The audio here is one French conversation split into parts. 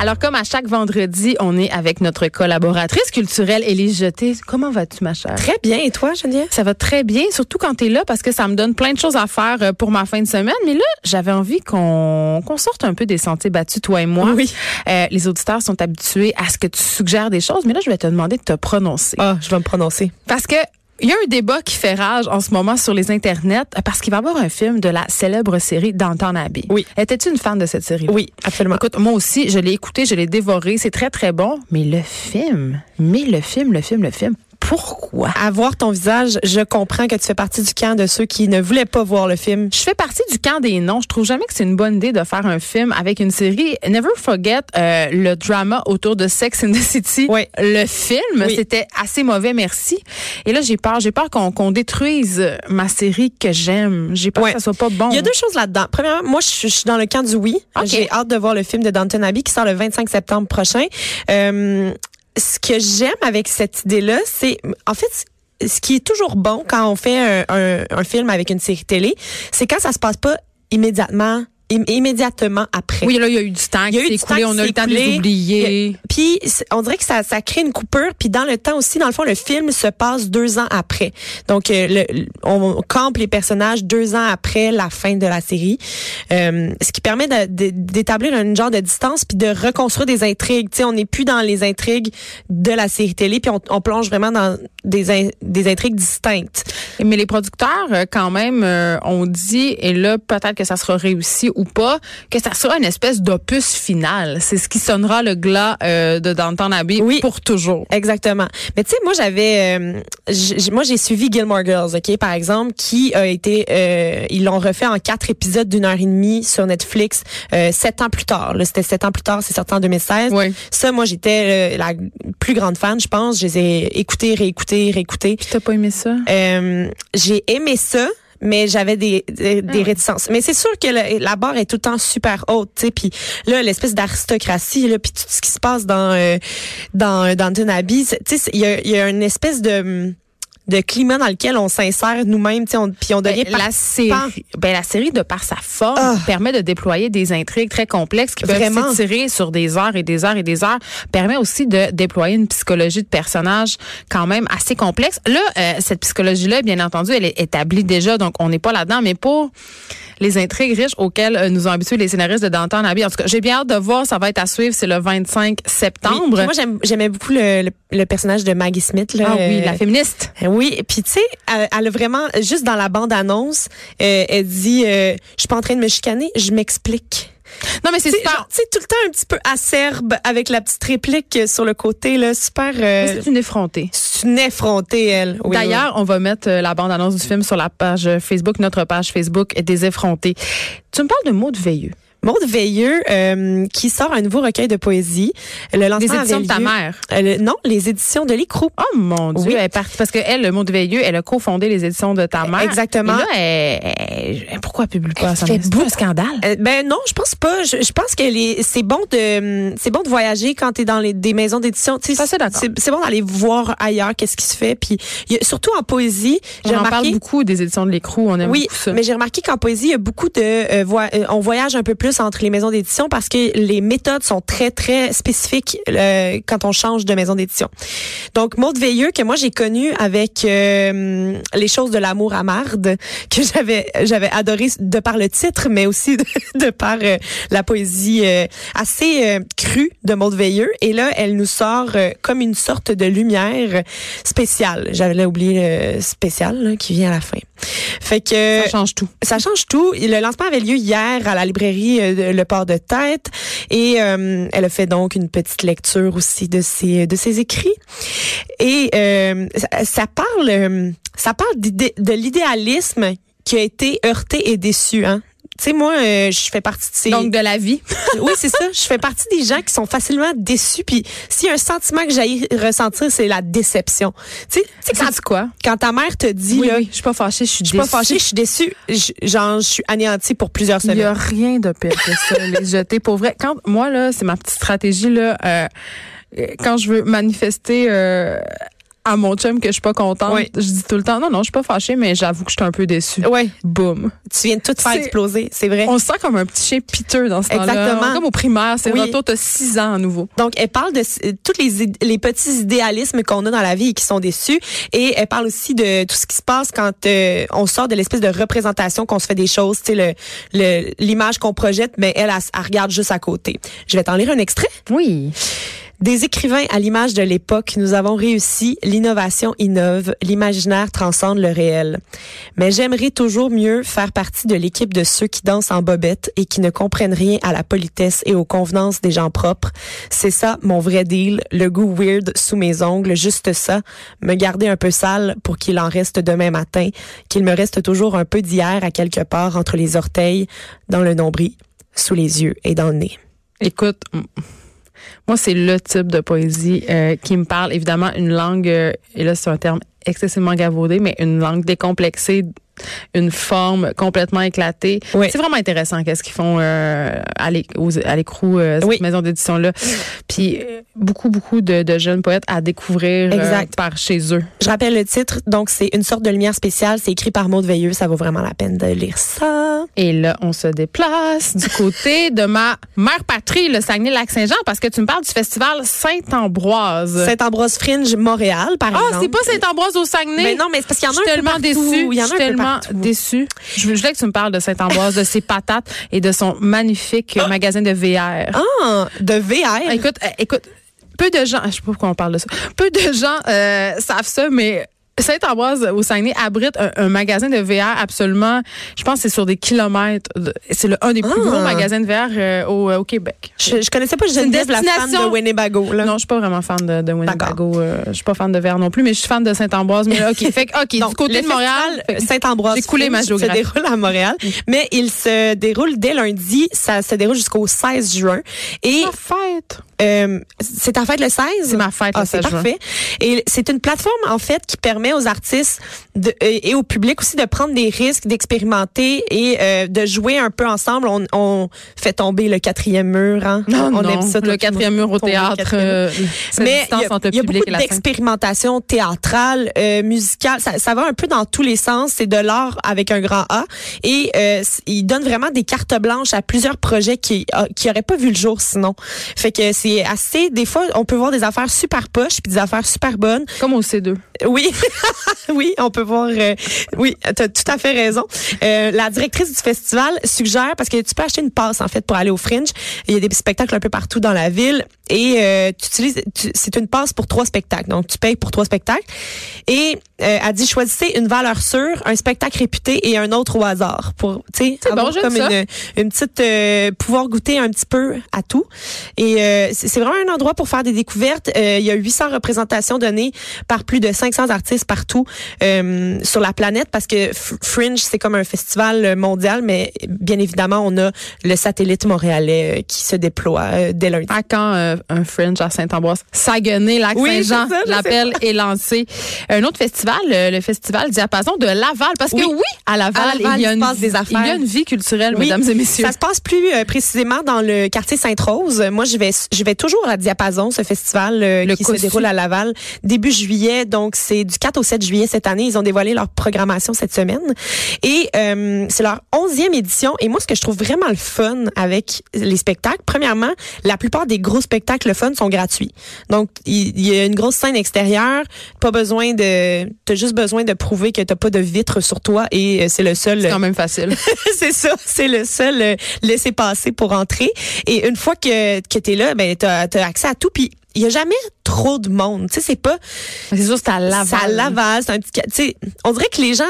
Alors, comme à chaque vendredi, on est avec notre collaboratrice culturelle, Élise Jeté. Comment vas-tu, ma chère? Très bien. Et toi, Geneviève? Ça va très bien, surtout quand tu es là, parce que ça me donne plein de choses à faire euh, pour ma fin de semaine. Mais là, j'avais envie qu'on sorte un peu des sentiers battus, toi et moi. Oui. Euh, les auditeurs sont habitués à ce que tu suggères des choses, mais là, je vais te demander de te prononcer. Ah, je vais me prononcer. Parce que il y a un débat qui fait rage en ce moment sur les internets euh, parce qu'il va y avoir un film de la célèbre série Downton Abbey. Oui. Étais-tu une fan de cette série? Oui, absolument. Écoute, moi aussi, je l'ai écouté, je l'ai dévoré, c'est très très bon, mais le film, mais le film, le film, le film, pourquoi? À voir ton visage, je comprends que tu fais partie du camp de ceux qui ne voulaient pas voir le film. Je fais partie du camp des noms. Je trouve jamais que c'est une bonne idée de faire un film avec une série. Never forget euh, le drama autour de Sex in the City. Oui. Le film, Oui. c'était assez mauvais, merci. Et là, j'ai peur. J'ai peur qu'on détruise ma série que j'aime. J'ai peur Ouais. que ça soit pas bon. Il y a deux choses là-dedans. Premièrement, moi, je suis- je suis dans le camp du oui. Ok. J'ai hâte de voir le film de Downton Abbey qui sort le 25 septembre prochain. Euh, ce que j'aime avec cette idée-là, c'est, en fait, ce qui est toujours bon quand on fait un, film avec une série télé, c'est quand ça se passe pas immédiatement, im- immédiatement après. Oui, là, il y a eu du temps Il y a qui s'est écoulé. On a eu le temps de les oublier. Puis on dirait que ça, ça crée une coupure. Puis dans le temps aussi, dans le fond, le film se passe deux ans après. Donc euh, le, on campe les personnages deux ans après la fin de la série, Euh, ce qui permet d'établir un genre de distance puis de reconstruire des intrigues. Tu sais, on n'est plus dans les intrigues de la série télé, puis on, on plonge vraiment dans des in- des intrigues distinctes. Mais les producteurs, euh, quand même, euh, ont dit, et là, peut-être que ça sera réussi ou pas, que ça sera une espèce d'opus final. C'est ce qui sonnera le glas euh, de Downton Abbey Oui. pour toujours. Exactement. Mais tu sais, moi j'avais, euh, moi j'ai suivi Gilmore Girls, ok, par exemple, qui a été, euh, ils l'ont refait en quatre épisodes d'une heure et demie sur Netflix, euh, sept ans plus tard. C'était sept ans plus tard, c'est sorti en 2016. Oui. Ça, moi j'étais euh, la plus grande fan, je pense. Je les ai écoutés, réécoutés, réécoutés. Puis t'as pas aimé ça? Euh, j'ai aimé ça. Mais j'avais des, des, des Ah réticences. Mais c'est sûr que le- la barre est tout le temps super haute, tu sais. Puis là, l'espèce d'aristocratie, là, puis tout ce qui se passe dans euh, dans Abbey, c'est- tu sais, il y a, il y a une espèce de de climat dans lequel on s'insère nous-mêmes, on- puis on devient Ben, la série, ben, la série, de par sa forme, Ah. permet de déployer des intrigues très complexes qui peuvent Vraiment. s'étirer sur des heures et des heures et des heures. Permet aussi de déployer une psychologie de personnage quand même assez complexe. Là, euh, cette psychologie-là, bien entendu, elle est établie déjà, donc on n'est pas là-dedans, mais pour les intrigues riches auxquelles euh, nous ont habitués les scénaristes de Downton Abbey. En tout cas, j'ai bien hâte de voir, ça va être à suivre, c'est le 25 Oui. septembre. Moi, j'aime- j'aimais beaucoup le, le, le personnage de Maggie Smith. Là, ah oui, euh, la féministe. Oui, puis tu sais, elle, elle a vraiment juste dans la bande annonce, euh, elle dit, euh, je suis pas en train de me chicaner, je m'explique. Non, mais c'est super. tu sais, tout le temps un petit peu acerbe avec la petite réplique sur le côté là, super. euh, C'est une effrontée. c'est une effrontée elle. Oui, D'ailleurs, on va mettre euh, la bande-annonce du film sur la page euh, Facebook, notre page Facebook des effrontés. Tu me parles de mots de veilleux. Maude Veilleux euh, qui sort un nouveau recueil de poésie. Le lancement Les éditions de ta mère. Euh, le- non, les éditions de l'écrou. Oh mon Dieu, Oui. elle est partie. Parce que elle, le mot de veilleux, elle a cofondé les éditions de ta mère. Exactement. Et là, elle, elle- pourquoi elle publie pas ça? fait C'est pas un scandale. Euh, ben non, je pense pas. Je, je pense que les c'est bon de c'est bon de voyager quand tu es dans les des maisons d'édition. Tu sais, Ça, c'est d'accord. C'est bon d'aller voir ailleurs qu'est-ce qui se fait. Puis il y a- surtout en poésie, On j'ai en parle remarqué. beaucoup des éditions de l'écrou. On aime Oui, beaucoup ça. mais j'ai remarqué qu'en poésie, il y a beaucoup de euh, voi- euh, on voyage un peu plus entre les maisons d'édition parce que les méthodes sont très très spécifiques euh, quand on change de maison d'édition. Donc Maud Veilleux que moi j'ai connu avec euh, les choses de l'amour à marde que j'avais j'avais adoré de par le titre mais aussi de, de par euh, la poésie assez crue de Maud Veilleux et là elle nous sort comme une sorte de lumière spéciale. J'avais oublié le spécial là, qui vient à la fin. Fait que ça change tout. ça change tout. Le lancement avait lieu hier à la librairie euh, Le Port de Tête et euh, elle a fait donc une petite lecture aussi de ses de ses écrits. Et euh, ça, ça parle euh, ça parle de l'idéalisme qui a été heurté et déçu. Hein. Tu sais, moi, euh, je fais partie de ces... Donc, de la vie. oui, c'est ça. Je fais partie des gens qui sont facilement déçus. Puis s'il y a un sentiment que j'ai ressentir, c'est la déception. Tu sais, quand, quoi? quand ta mère te dit, Oui, là, oui, je suis pas fâchée, je suis je suis pas fâchée, je suis déçue, genre, je suis anéantie pour plusieurs Il y a semaines. rien de pire que ça, les jeter. Pour vrai, quand moi là, c'est ma petite stratégie là. euh, quand je veux manifester euh, à mon chum que je suis pas contente, Oui. je dis tout le temps, non, non, je suis pas fâchée, mais j'avoue que je suis un peu déçue. Ouais. Boum. Tu viens de tout faire exploser, c'est vrai. On se sent comme un petit chien piteux dans ce temps-là. Exactement. Comme au primaire, c'est Oui. retour, t'as six ans à nouveau. Donc, elle parle de s- tous les, les petits idéalismes qu'on a dans la vie et qui sont déçus. Et elle parle aussi de tout ce qui se passe quand euh, on sort de l'espèce de représentation qu'on se fait des choses, tu sais, le- le- l'image qu'on projette, mais elle, elle, elle regarde juste à côté. Je vais t'en lire un extrait. Oui. Des écrivains à l'image de l'époque, nous avons réussi, l'innovation innove, l'imaginaire transcende le réel. Mais j'aimerais toujours mieux faire partie de l'équipe de ceux qui dansent en bobette et qui ne comprennent rien à la politesse et aux convenances des gens propres. C'est ça mon vrai deal, le goût weird sous mes ongles, juste ça, me garder un peu sale pour qu'il en reste demain matin, qu'il me reste toujours un peu d'hier à quelque part entre les orteils, dans le nombril, sous les yeux et dans le nez. Écoute, moi, c'est le type de poésie euh, qui me parle. Évidemment, une langue, euh, et là, c'est un terme excessivement gavaudé, mais une langue décomplexée, une forme complètement éclatée. Oui. C'est vraiment intéressant qu'est-ce qu'ils font euh, à l'écrou, euh, cette Oui. maison d'édition-là. Puis, euh, beaucoup, beaucoup de, de jeunes poètes à découvrir euh, Exact. par chez eux. Je rappelle le titre, donc c'est une sorte de lumière spéciale. C'est écrit par Maud Veilleux. Ça vaut vraiment la peine de lire ça. Et là, on se déplace du côté de ma mère patrie, le Saguenay-Lac-Saint-Jean, parce que tu me parles du festival Saint-Ambroise. Saint-Ambroise Fringe Montréal, par Ah, exemple. c'est pas Saint-Ambroise au Saguenay? Mais non, mais c'est parce qu'il y en a un peu tellement partout. déçue. Il y en a un peu tellement partout. déçue. Je voulais que tu me parles de Saint-Ambroise, de ses patates et de son magnifique magasin de VR. Ah, de VR. Écoute, euh, écoute, peu de gens, je sais pas pourquoi on parle de ça. Peu de gens euh, savent ça, mais Saint-Ambroise au Saguenay abrite un, un magasin de VR absolument, je pense que c'est sur des kilomètres. C'est le un des plus Ah. gros magasins de VR euh, au, au Québec. Je, je connaissais pas une Geneviève, la fan de Winnebago. Là. Non, je suis pas vraiment fan de, de Winnebago. Euh, je suis pas fan de VR non plus, mais je suis fan de Saint-Ambroise. Mais là, OK, fait que, OK, Donc, du côté de Montréal, que- Saint-Ambroise j'ai coulé ma géographie. se déroule à Montréal, mais il se déroule dès lundi. Ça se déroule jusqu'au 16 juin. Et Ma fête. euh, c'est ta fête le 16? C'est ma fête, Ah, le c'est 16 juin. parfait. Et c'est une plateforme, en fait, qui permet aux artistes de, et, et au public aussi de prendre des risques, d'expérimenter et euh, de jouer un peu ensemble. On, on fait tomber le quatrième mur. Hein? Non, on non, aime ça. le quatrième mur au théâtre. euh, Mais il y a, entre le il y a public beaucoup d'expérimentation théâtrale, euh, musicale. Ça, ça va un peu dans tous les sens. C'est de l'art avec un grand A. Et euh, il donne vraiment des cartes blanches à plusieurs projets qui euh, qui auraient pas vu le jour sinon. Fait que c'est assez. Des fois, on peut voir des affaires super poches puis des affaires super bonnes. Comme au C2. Oui, oui, on peut voir. euh, oui, tu as tout à fait raison. Euh, la directrice du festival suggère parce que tu peux acheter une passe en fait pour aller au Fringe. Il y a des spectacles un peu partout dans la ville et euh, tu utilises. C'est une passe pour trois spectacles, donc tu payes pour trois spectacles. Et euh, elle dit choisissez une valeur sûre, un spectacle réputé et un autre au hasard pour tu sais bon, comme une, une petite euh, pouvoir goûter un petit peu à tout. Et euh, c'est c'est vraiment un endroit pour faire des découvertes. Euh, il y a 800 représentations données par plus de 500 artistes partout euh, sur la planète parce que Fringe c'est comme un festival mondial, mais bien évidemment on a le satellite montréalais euh, qui se déploie euh, dès lundi. À quand euh, un Fringe à Saint-Ambroise? Saguenay, Lac-Saint-Jean. L'appel est lancé. Un autre festival, euh, le festival Diapason de Laval. Parce Oui. que oui, à Laval, À Laval, il, y a une, passe des affaires. il y a une vie culturelle, Oui. mesdames et messieurs. Ça se passe plus euh, précisément dans le quartier Sainte-Rose. Moi, je vais, je vais toujours à Diapason, ce festival euh, Le qui Cossu. se déroule à Laval début juillet. Donc, c'est du 4 au 7 juillet cette année. Ils ont dévoilé leur programmation cette semaine. Et euh, c'est leur onzième édition. Et moi, ce que je trouve vraiment le fun avec les spectacles, premièrement, la plupart des gros spectacles le fun sont gratuits. Donc, il, y a une grosse scène extérieure. Pas besoin de... T'as juste besoin de prouver que t'as pas de vitre sur toi et euh, c'est le seul... C'est quand même facile. c'est ça, c'est le seul euh, laisser passer pour entrer. Et une fois que, que tu es là, ben t'as as accès à tout. Puis il y a jamais trop de monde. Tu sais, c'est pas c'est sûr, c'est à Laval. c'est à Laval, c'est un petit. Tu sais, on dirait que les gens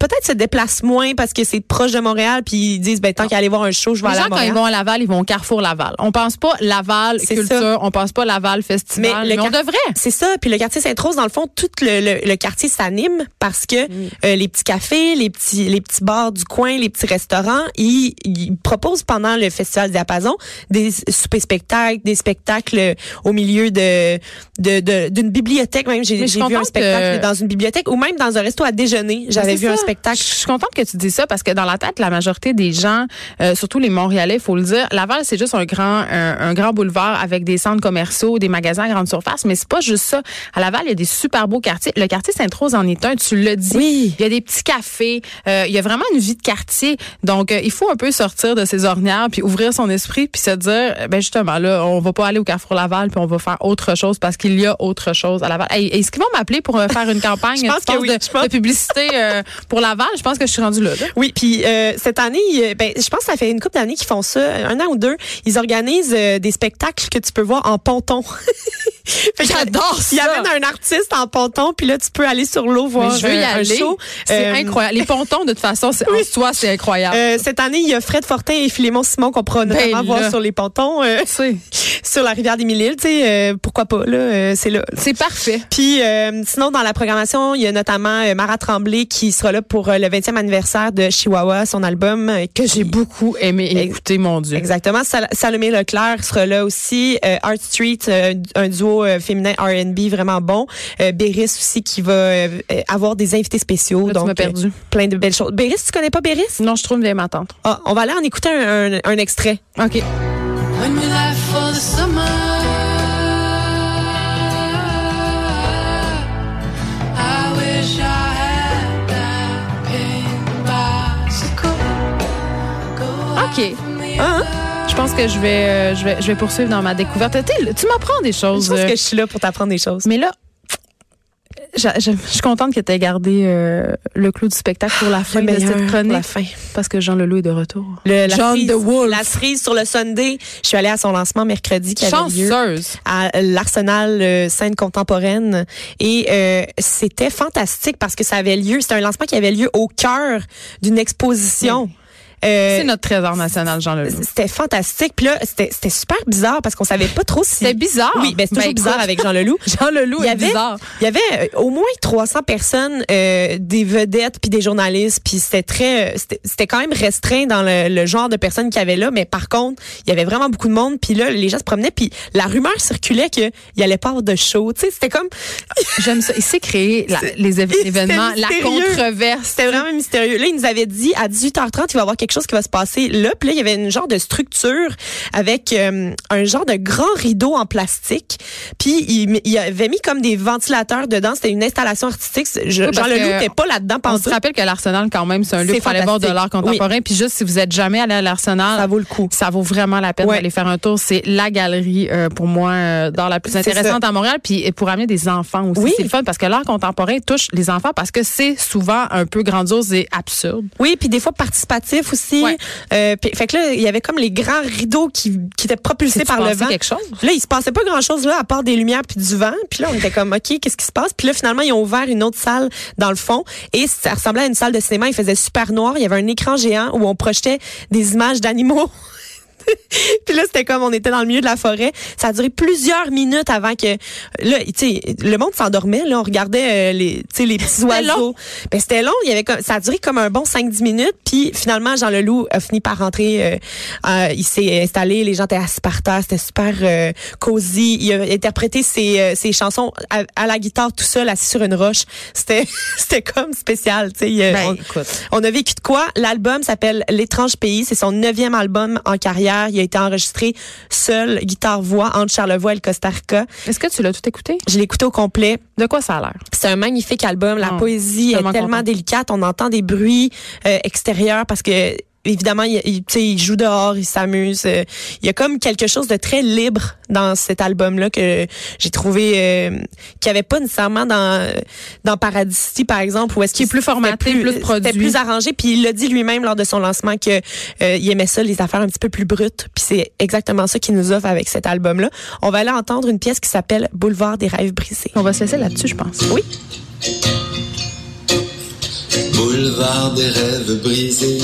peut-être se déplacent moins parce que c'est proche de Montréal, puis ils disent ben tant qu'à aller voir un show, je vais Les aller à gens, quand Montréal. ils vont à Laval, ils vont au Carrefour Laval. On pense pas Laval C'est culture, ça. on pense pas Laval festival, Mais mais, le on devrait. C'est ça. Puis le quartier Sainte-Rose, dans le fond, tout le, le, le quartier s'anime parce que Mm. euh, les petits cafés, les petits, les petits bars du coin, les petits restaurants, ils, ils proposent pendant le festival Diapason des soupers spectacles, des spectacles au milieu de de- de- d'une bibliothèque. Même j'ai vu un spectacle que- dans une bibliothèque ou même dans un resto à déjeuner. J'avais vu un ça. Spectacle. Je suis contente que tu dis ça parce que dans la tête, la majorité des gens, euh, surtout les Montréalais, faut le dire, Laval, c'est juste un grand, un, grand boulevard avec des centres commerciaux, des magasins à grande surface, mais c'est pas juste ça. À Laval, il y a des super beaux quartiers. Le quartier Sainte-Rose en est un, tu l'as dit. Oui. Il y a des petits cafés. Euh, il y a vraiment une vie de quartier. Donc, euh, il faut un peu sortir de ses ornières puis ouvrir son esprit puis se dire, ben justement, là, on va pas aller au Carrefour Laval puis on va faire autre chose parce qu'il y a autre chose à Laval. Est-ce qu'ils vont m'appeler pour faire une campagne je pense que oui. de, publicité pour Laval? Je pense que je suis rendue là. Oui, puis cette année, ben, je pense que ça fait une couple d'années qu'ils font ça, un an ou deux. Ils organisent des spectacles que tu peux voir en ponton. J'adore ça. Il y avait un artiste en ponton, puis là, tu peux aller sur l'eau voir je veux y aller. show. C'est euh, incroyable. Les pontons, de toute façon, en soi, c'est incroyable. Euh, cette année, il y a Fred Fortin et Philémon Simon qu'on pourra ben notamment voir sur les pontons. Euh, sur la rivière des Mille-Îles, tu sais, pourquoi pas, là, c'est là. C'est parfait. Puis, sinon, dans la programmation, il y a notamment Mara Tremblay qui sera là pour le 20e anniversaire de Chihuahua, son album. que j'ai beaucoup aimé écouter, mon Dieu. Exactement. Salomé Leclerc sera là aussi. Art Street, un duo féminin R&B vraiment bon. Euh, Béris aussi qui va euh, avoir des invités spéciaux. donc, perdu. plein de belles choses. Béris, tu connais pas Béris? Non, je trouve une vieille m'attendre. Ah, on va aller en écouter un, un, un extrait. OK. OK. Hein? Je pense que je vais, euh, je vais, je vais poursuivre dans ma découverte. Tu m'apprends des choses. Je pense que je suis là pour t'apprendre des choses. Mais là, je, suis contente que tu aies gardé euh, le clou du spectacle pour la fin de cette chronique. La fin. Parce que Jean Leloup est de retour. Le, la John the Wolf. La cerise sur le Sunday. Je suis allée à son lancement mercredi qui avait lieu à l'Arsenal euh, scène contemporaine et euh, c'était fantastique parce que ça avait lieu. C'était un lancement qui avait lieu au cœur d'une exposition. Euh, c'est notre trésor national, Jean Leloup. C'était fantastique. Puis là, c'était super bizarre parce qu'on savait pas trop si. C'était bizarre. Oui, ben c'est toujours ben, bizarre avec Jean Leloup. Jean Leloup il y avait, bizarre. Il y avait euh, au moins 300 personnes, euh, des vedettes puis des journalistes. Puis c'était très, c'était quand même restreint dans le, genre de personnes qu'il y avait là. Mais par contre, il y avait vraiment beaucoup de monde. Puis là, les gens se promenaient. Puis la rumeur circulait qu'il y allait pas avoir de show. Tu sais, c'était comme. J'aime ça. Il s'est créé les événements, la controverse. C'était vraiment mystérieux. Là, il nous avait dit à 18h30, il va y avoir quelque chose qui va se passer là. Puis là, il y avait une genre de structure avec euh, un genre de grand rideau en plastique. Puis il, il, avait mis comme des ventilateurs dedans. C'était une installation artistique. Je, Jean Leloup n'était pas là-dedans. On se rappelle que l'Arsenal, quand même, c'est un lieu pour aller voir de l'art contemporain. Puis juste, si vous êtes jamais allé à l'Arsenal, ça vaut le coup. Ça vaut vraiment la peine d'aller faire un tour. C'est la galerie, euh, pour moi, euh, d'art la plus intéressante à Montréal. Puis pour amener des enfants aussi. Oui. C'est le fun parce que l'art contemporain touche les enfants parce que c'est souvent un peu grandiose et absurde. Oui, puis des fois participatif aussi. Euh, fait que là, il y avait comme les grands rideaux qui, qui étaient propulsés par le vent. quelque chose? Là, il se passait pas grand-chose là, à part des lumières puis du vent. Puis là, on était comme, OK, qu'est-ce qui se passe? Puis là, finalement, ils ont ouvert une autre salle dans le fond. Et ça ressemblait à une salle de cinéma. Il faisait super noir. Il y avait un écran géant où on projetait des images d'animaux. puis là, c'était comme on était dans le milieu de la forêt. Ça a duré plusieurs minutes avant que là, tu sais, le monde s'endormait. Là, on regardait euh, les, tu sais, les petits oiseaux. Ben c'était long. Il y avait comme, ça a duré comme un bon 5-10 minutes. Puis finalement, Jean Leloup a fini par rentrer. Euh, euh, il s'est installé. Les gens étaient assis par terre. C'était super cosy. Il a interprété ses, ses chansons à, la guitare tout seul, assis sur une roche. C'était, c'était comme spécial. Tu sais, ben, on, on a vécu de quoi? L'album s'appelle L'étrange pays. C'est son neuvième album en carrière. Il a été enregistré seul, guitare-voix, entre Charlevoix et le Costa Rica. Est-ce que tu l'as tout écouté? Je l'ai écouté au complet. De quoi ça a l'air? C'est un magnifique album. La ah, poésie est tellement délicate. On entend des bruits euh, extérieurs parce que évidemment, il, il, il joue dehors, il s'amuse. Euh, il y a comme quelque chose de très libre dans cet album-là que j'ai trouvé euh, qu'il n'y avait pas nécessairement dans dans Paradis par exemple, où est-ce qu'il est plus formaté, plus, produit, c'était plus arrangé. Puis il l'a dit lui-même lors de son lancement que euh, il aimait ça, les affaires un petit peu plus brutes. Puis c'est exactement ça qu'il nous offre avec cet album-là. On va aller entendre une pièce qui s'appelle Boulevard des rêves brisés. On va se laisser là-dessus, je pense. Oui. Boulevard des rêves brisés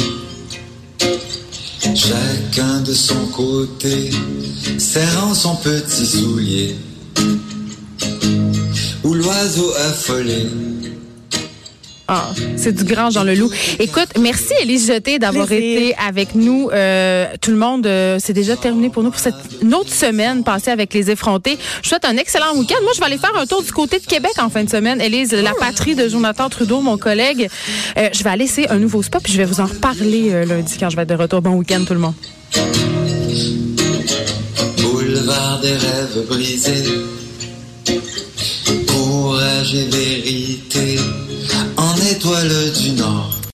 chacun de son côté, serrant son petit soulier, où l'oiseau affolé Ah, c'est du grand Jean Leloup. Écoute, merci Élise Jeté d'avoir été avec nous. Euh, tout le monde, euh, c'est déjà terminé pour nous pour cette une autre semaine passée avec les effrontés. Je souhaite un excellent week-end. Moi, je vais aller faire un tour du côté de Québec en fin de semaine. Élise, la oh. patrie de Jonathan Trudeau, mon collègue. Euh, je vais aller essayer un nouveau spot puis je vais vous en reparler lundi quand je vais être de retour. Bon week-end tout le monde. Boulevard des rêves brisés. Courage et vérité étoile du Nord.